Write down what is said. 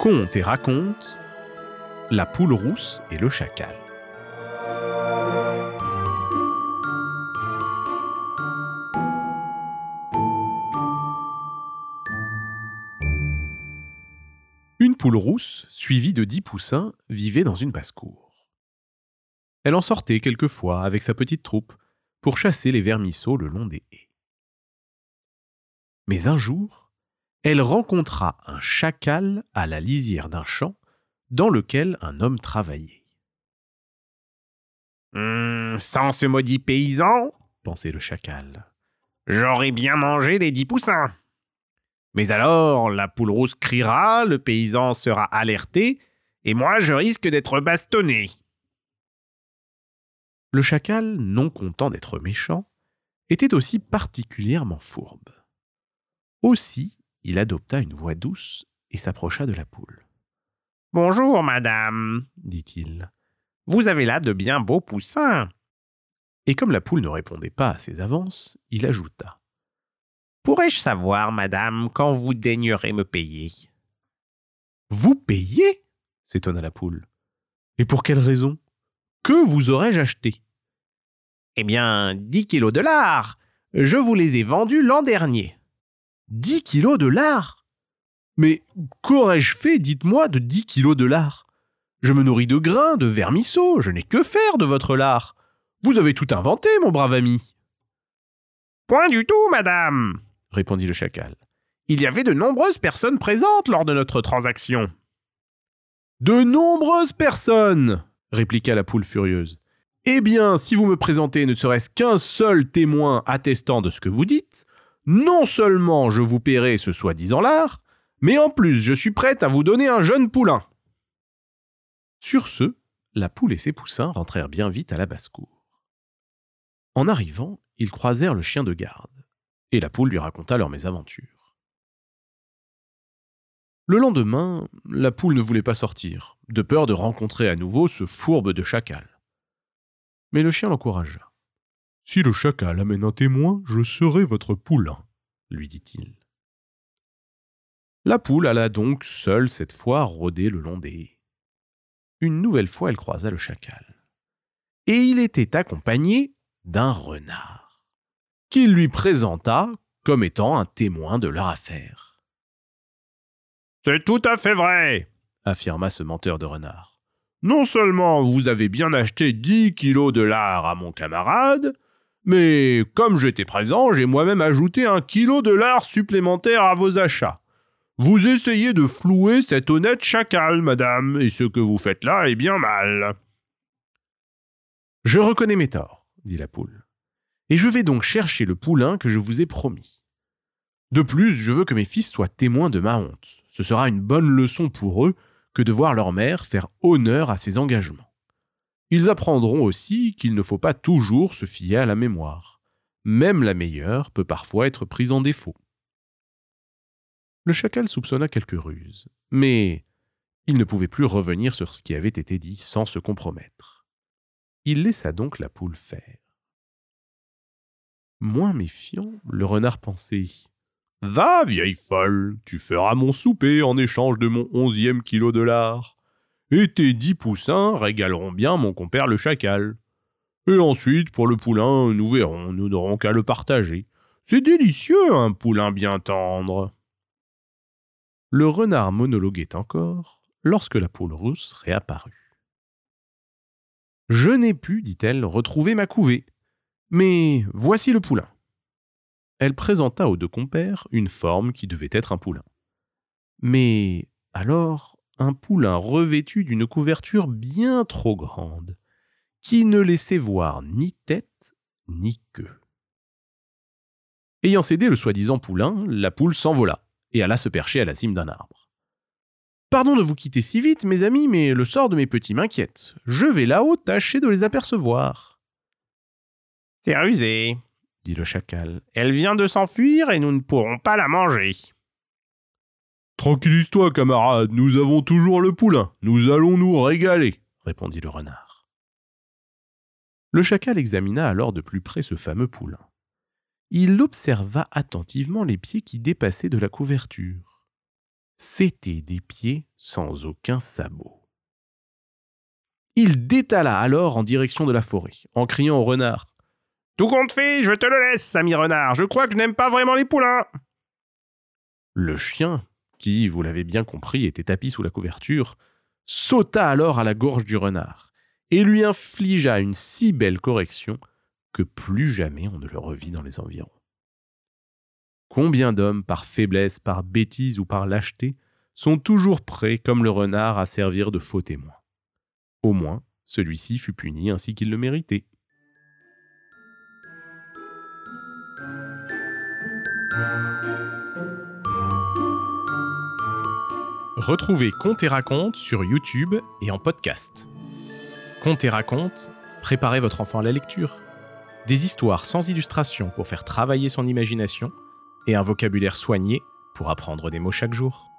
Conte et raconte La poule rousse et le chacal. Une poule rousse, suivie de dix poussins, vivait dans une basse-cour. Elle en sortait quelquefois avec sa petite troupe pour chasser les vermisseaux le long des haies. Mais un jour, elle rencontra un chacal à la lisière d'un champ dans lequel un homme travaillait. Hum, sans ce maudit paysan, pensait le chacal, j'aurais bien mangé les dix poussins. Mais alors, la poule rousse criera, le paysan sera alerté, et moi je risque d'être bastonné. Le chacal, non content d'être méchant, était aussi particulièrement fourbe. Aussi, il adopta une voix douce et s'approcha de la poule. Bonjour, madame, dit-il. Vous avez là de bien beaux poussins. Et comme la poule ne répondait pas à ses avances, il ajouta. Pourrais-je savoir, madame, quand vous daignerez me payer? Vous payer s'étonna la poule. Et pour quelle raison? Que vous aurais-je acheté? Eh bien, dix kilos de lard. Je vous les ai vendus l'an dernier. Dix kilos de lard Mais qu'aurais-je fait, dites-moi, de dix kilos de lard? Je me nourris de grains, de vermisseaux, je n'ai que faire de votre lard. Vous avez tout inventé, mon brave ami. Point du tout, madame, répondit le chacal. Il y avait de nombreuses personnes présentes lors de notre transaction. De nombreuses personnes répliqua la poule furieuse. Eh bien, si vous me présentez ne serait-ce qu'un seul témoin attestant de ce que vous dites, non seulement je vous paierai ce soi-disant lard, mais en plus je suis prête à vous donner un jeune poulain. Sur ce, la poule et ses poussins rentrèrent bien vite à la basse-cour. En arrivant, ils croisèrent le chien de garde et la poule lui raconta leur mésaventure. Le lendemain, la poule ne voulait pas sortir, de peur de rencontrer à nouveau ce fourbe de chacal. Mais le chien l'encouragea. Si le chacal amène un témoin, je serai votre poulain, lui dit-il. La poule alla donc seule cette fois rôder le long des haies. Une nouvelle fois, elle croisa le chacal. Et il était accompagné d'un renard qu'il lui présenta comme étant un témoin de leur affaire. C'est tout à fait vrai, affirma ce menteur de renard. Non seulement vous avez bien acheté dix kilos de lard à mon camarade, mais comme j'étais présent, j'ai moi-même ajouté un kilo de lard supplémentaire à vos achats. Vous essayez de flouer cet honnête chacal, madame, et ce que vous faites là est bien mal. Je reconnais mes torts, dit la poule et je vais donc chercher le poulain que je vous ai promis. De plus, je veux que mes fils soient témoins de ma honte. Ce sera une bonne leçon pour eux que de voir leur mère faire honneur à ses engagements. Ils apprendront aussi qu'il ne faut pas toujours se fier à la mémoire. Même la meilleure peut parfois être prise en défaut. Le chacal soupçonna quelques ruses, mais il ne pouvait plus revenir sur ce qui avait été dit sans se compromettre. Il laissa donc la poule faire. Moins méfiant, le renard pensait Va, vieille folle, tu feras mon souper en échange de mon onzième kilo de lard. Et tes dix poussins régaleront bien mon compère le chacal. Et ensuite, pour le poulain, nous verrons, nous n'aurons qu'à le partager. C'est délicieux, un poulain bien tendre. Le renard monologuait encore lorsque la poule rousse réapparut. Je n'ai pu, dit-elle, retrouver ma couvée, mais voici le poulain. Elle présenta aux deux compères une forme qui devait être un poulain. Mais alors, un poulain revêtu d'une couverture bien trop grande, qui ne laissait voir ni tête ni queue. Ayant cédé le soi-disant poulain, la poule s'envola et alla se percher à la cime d'un arbre. Pardon de vous quitter si vite, mes amis, mais le sort de mes petits m'inquiète. Je vais là-haut tâcher de les apercevoir. C'est rusé, dit le chacal. Elle vient de s'enfuir et nous ne pourrons pas la manger. Tranquillise-toi, camarade, nous avons toujours le poulain, nous allons nous régaler, répondit le renard. Le chacal examina alors de plus près ce fameux poulain. Il observa attentivement les pieds qui dépassaient de la couverture. c'étaient des pieds sans aucun sabot. Il détala alors en direction de la forêt, en criant au renard Tout compte fait, je te le laisse, ami renard, je crois que je n'aime pas vraiment les poulains. Le chien, qui, vous l'avez bien compris, était tapis sous la couverture, sauta alors à la gorge du renard et lui infligea une si belle correction que plus jamais on ne le revit dans les environs. Combien d'hommes, par faiblesse, par bêtise ou par lâcheté, sont toujours prêts, comme le renard, à servir de faux témoins Au moins, celui-ci fut puni ainsi qu'il le méritait. Retrouvez Conte et Raconte sur YouTube et en podcast. Conte et Raconte, préparez votre enfant à la lecture. Des histoires sans illustration pour faire travailler son imagination et un vocabulaire soigné pour apprendre des mots chaque jour.